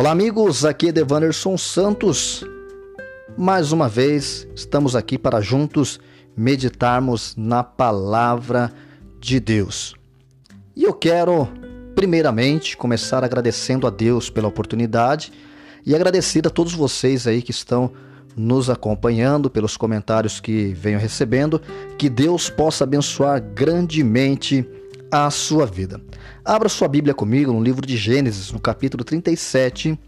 Olá, amigos. Aqui é Devanderson Santos. Mais uma vez, estamos aqui para juntos meditarmos na palavra de Deus. E eu quero, primeiramente, começar agradecendo a Deus pela oportunidade e agradecer a todos vocês aí que estão nos acompanhando, pelos comentários que venho recebendo. Que Deus possa abençoar grandemente a sua vida. Abra sua Bíblia comigo no livro de Gênesis, no capítulo 37,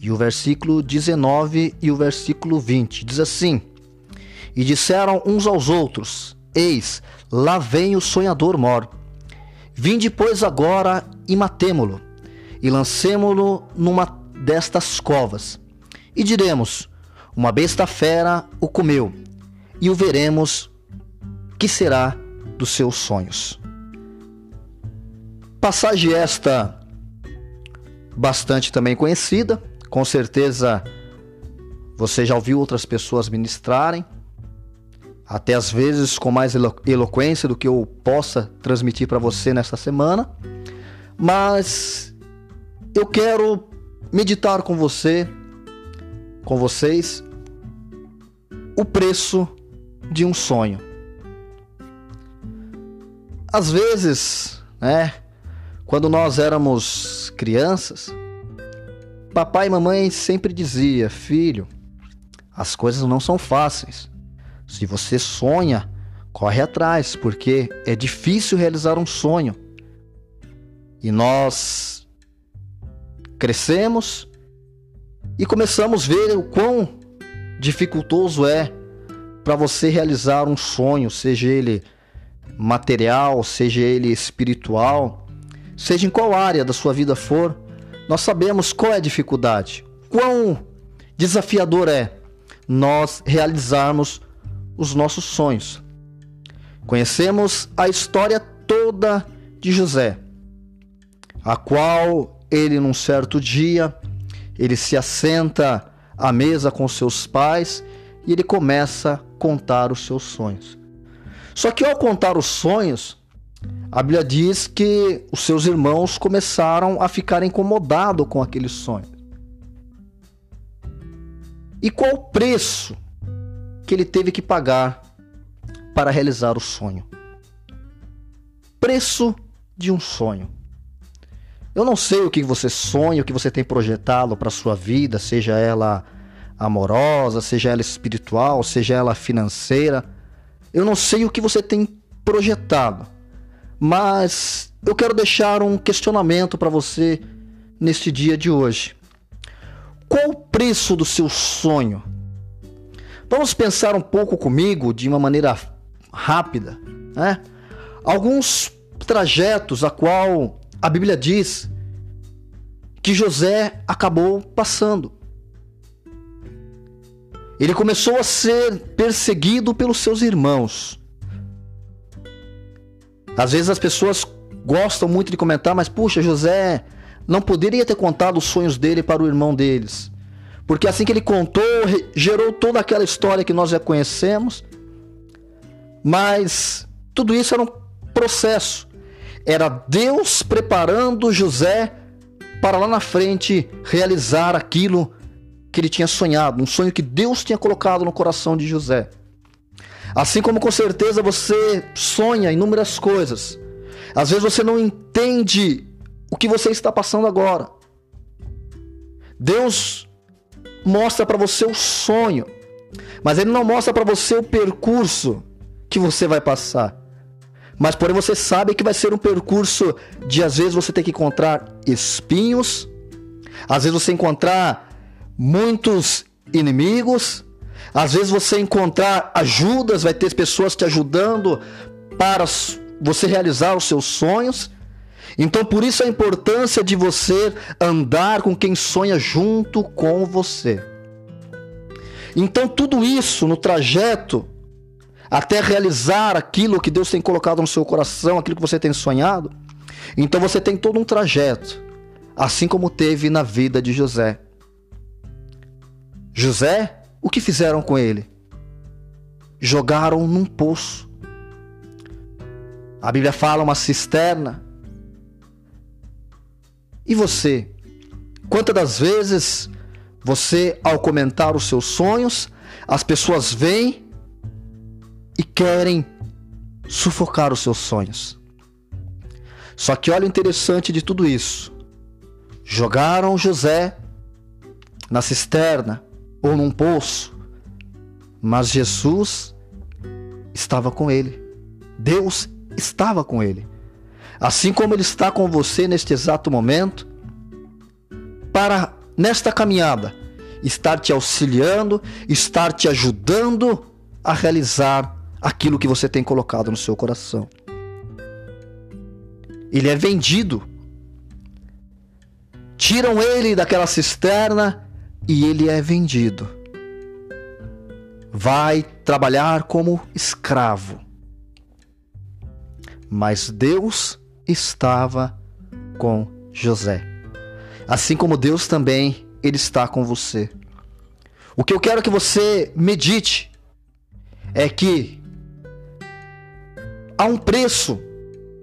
e o versículo 19 e o versículo 20. Diz assim: E disseram uns aos outros: Eis, lá vem o sonhador mor. Vinde, pois, agora e matemo-lo, e lancemo-lo numa destas covas. E diremos: Uma besta fera o comeu, e o veremos que será dos seus sonhos. Passagem esta bastante também conhecida, com certeza você já ouviu outras pessoas ministrarem, até às vezes com mais elo eloquência do que eu possa transmitir para você nesta semana, mas eu quero meditar com você, com vocês, o preço de um sonho. Às vezes, né, quando nós éramos crianças, papai e mamãe sempre dizia: "Filho, as coisas não são fáceis. Se você sonha, corre atrás, porque é difícil realizar um sonho." E nós crescemos e começamos a ver o quão dificultoso é para você realizar um sonho, seja ele material, seja ele espiritual seja em qual área da sua vida for, nós sabemos qual é a dificuldade, quão desafiador é nós realizarmos os nossos sonhos. Conhecemos a história toda de José, a qual ele num certo dia ele se assenta à mesa com seus pais e ele começa a contar os seus sonhos. Só que ao contar os sonhos, a Bíblia diz que os seus irmãos começaram a ficar incomodados com aquele sonho. E qual o preço que ele teve que pagar para realizar o sonho? Preço de um sonho. Eu não sei o que você sonha, o que você tem projetado para sua vida, seja ela amorosa, seja ela espiritual, seja ela financeira. Eu não sei o que você tem projetado. Mas eu quero deixar um questionamento para você neste dia de hoje. Qual o preço do seu sonho? Vamos pensar um pouco comigo de uma maneira rápida, né? Alguns trajetos a qual a Bíblia diz que José acabou passando. Ele começou a ser perseguido pelos seus irmãos. Às vezes as pessoas gostam muito de comentar, mas puxa, José não poderia ter contado os sonhos dele para o irmão deles. Porque assim que ele contou, gerou toda aquela história que nós já conhecemos. Mas tudo isso era um processo. Era Deus preparando José para lá na frente realizar aquilo que ele tinha sonhado, um sonho que Deus tinha colocado no coração de José. Assim como com certeza você sonha inúmeras coisas. Às vezes você não entende o que você está passando agora. Deus mostra para você o sonho, mas ele não mostra para você o percurso que você vai passar. Mas porém você sabe que vai ser um percurso de às vezes você ter que encontrar espinhos, às vezes você encontrar muitos inimigos, às vezes você encontrar ajudas, vai ter pessoas te ajudando para você realizar os seus sonhos. Então, por isso a importância de você andar com quem sonha junto com você. Então, tudo isso no trajeto até realizar aquilo que Deus tem colocado no seu coração, aquilo que você tem sonhado. Então, você tem todo um trajeto, assim como teve na vida de José. José o que fizeram com ele? Jogaram num poço. A Bíblia fala uma cisterna. E você? Quantas das vezes você, ao comentar os seus sonhos, as pessoas vêm e querem sufocar os seus sonhos. Só que olha o interessante de tudo isso. Jogaram José na cisterna ou num poço, mas Jesus estava com ele. Deus estava com ele. Assim como ele está com você neste exato momento, para nesta caminhada estar te auxiliando, estar te ajudando a realizar aquilo que você tem colocado no seu coração. Ele é vendido. Tiram ele daquela cisterna e ele é vendido. Vai trabalhar como escravo. Mas Deus estava com José. Assim como Deus também, ele está com você. O que eu quero que você medite é que há um preço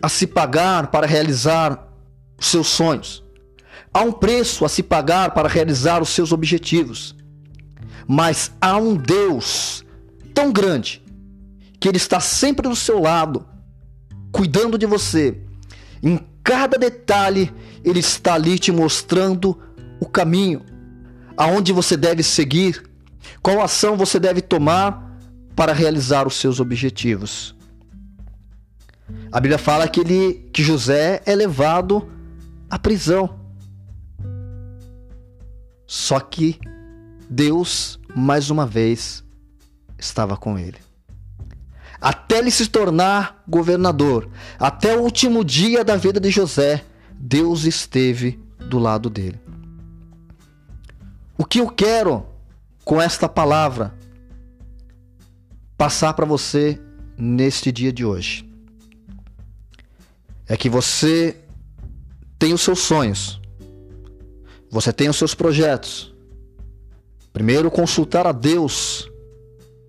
a se pagar para realizar os seus sonhos. Há um preço a se pagar para realizar os seus objetivos. Mas há um Deus tão grande que Ele está sempre do seu lado, cuidando de você. Em cada detalhe, Ele está ali te mostrando o caminho, aonde você deve seguir, qual ação você deve tomar para realizar os seus objetivos. A Bíblia fala que, ele, que José é levado à prisão. Só que Deus, mais uma vez, estava com ele. Até ele se tornar governador, até o último dia da vida de José, Deus esteve do lado dele. O que eu quero com esta palavra passar para você neste dia de hoje é que você tem os seus sonhos, você tem os seus projetos. Primeiro, consultar a Deus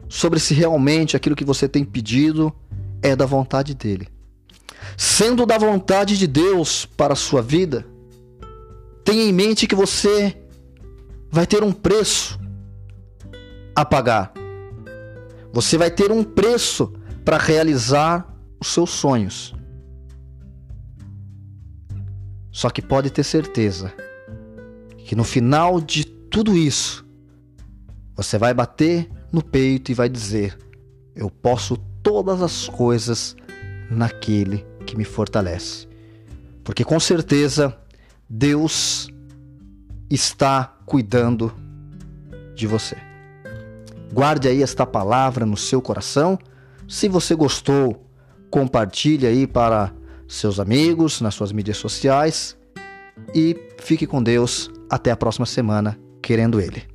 sobre se realmente aquilo que você tem pedido é da vontade dele. Sendo da vontade de Deus para a sua vida, tenha em mente que você vai ter um preço a pagar. Você vai ter um preço para realizar os seus sonhos. Só que pode ter certeza que no final de tudo isso, você vai bater no peito e vai dizer: Eu posso todas as coisas naquele que me fortalece. Porque com certeza Deus está cuidando de você. Guarde aí esta palavra no seu coração. Se você gostou, compartilhe aí para seus amigos, nas suas mídias sociais. E fique com Deus. Até a próxima semana, querendo Ele.